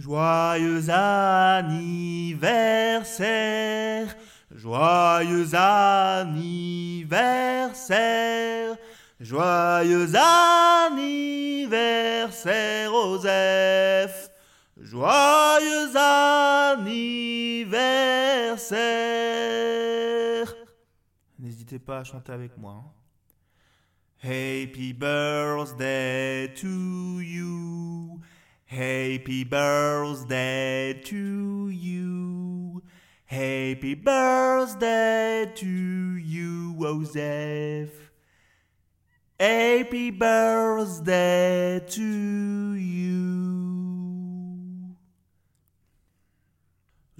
Joyeux anniversaire, joyeux anniversaire, joyeux anniversaire, Joseph, joyeux anniversaire. N'hésitez pas à chanter avec moi. hein. Happy birthday to you. Happy birthday to you. Happy birthday to you, Joseph. Happy birthday to you.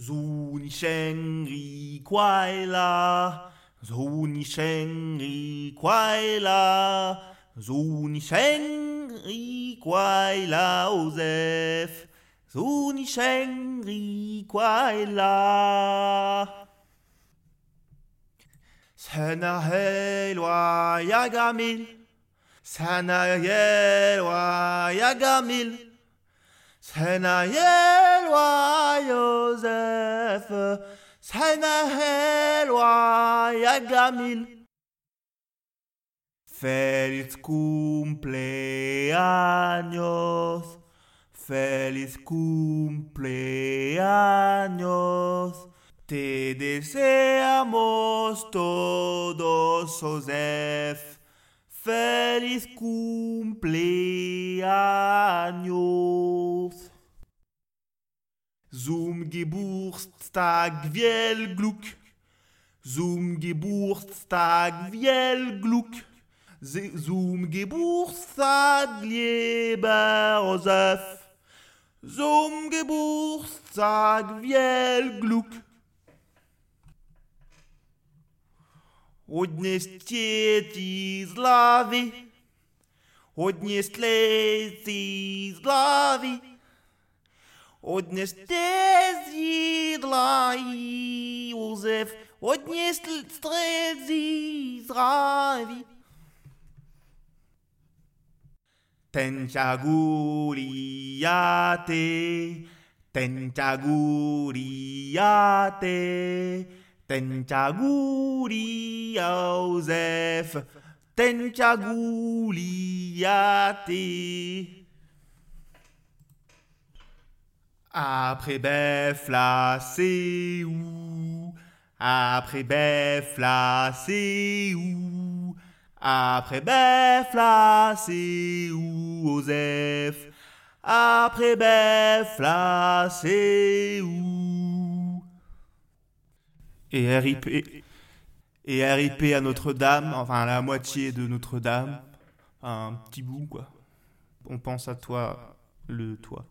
Zuni Shengri Kwaila. Zuni Shengri Kwaila. Zuni Shengri ri quai lausef, suni sheng ri quai la. Sana helwa yagamil, sana helwa yagamil, sana helwa Yosef, sana helwa yagamil. Feliz cumpleaños, feliz cumpleaños. Te deseamos todos, Joseph. Feliz cumpleaños. Zum Geburtstag viel Glück. Zum Geburtstag viel Glück Se- Zum Geburtstag, lieber Josef. Zum Geburtstag, viel Glück. Одне стети злави, одне слети злави, одне стези злави, Josef, одне слети злави. Tenchaguriate, tenchaguriate, tenchaguri Joseph, tenchaguriate. Après Befla, c'est où Après Befla, c'est où Après Befla, c'est où Joseph Après Befla, c'est où Et RIP, et RIP à Notre-Dame, enfin la moitié de Notre-Dame, un petit bout quoi. On pense à toi, le toi.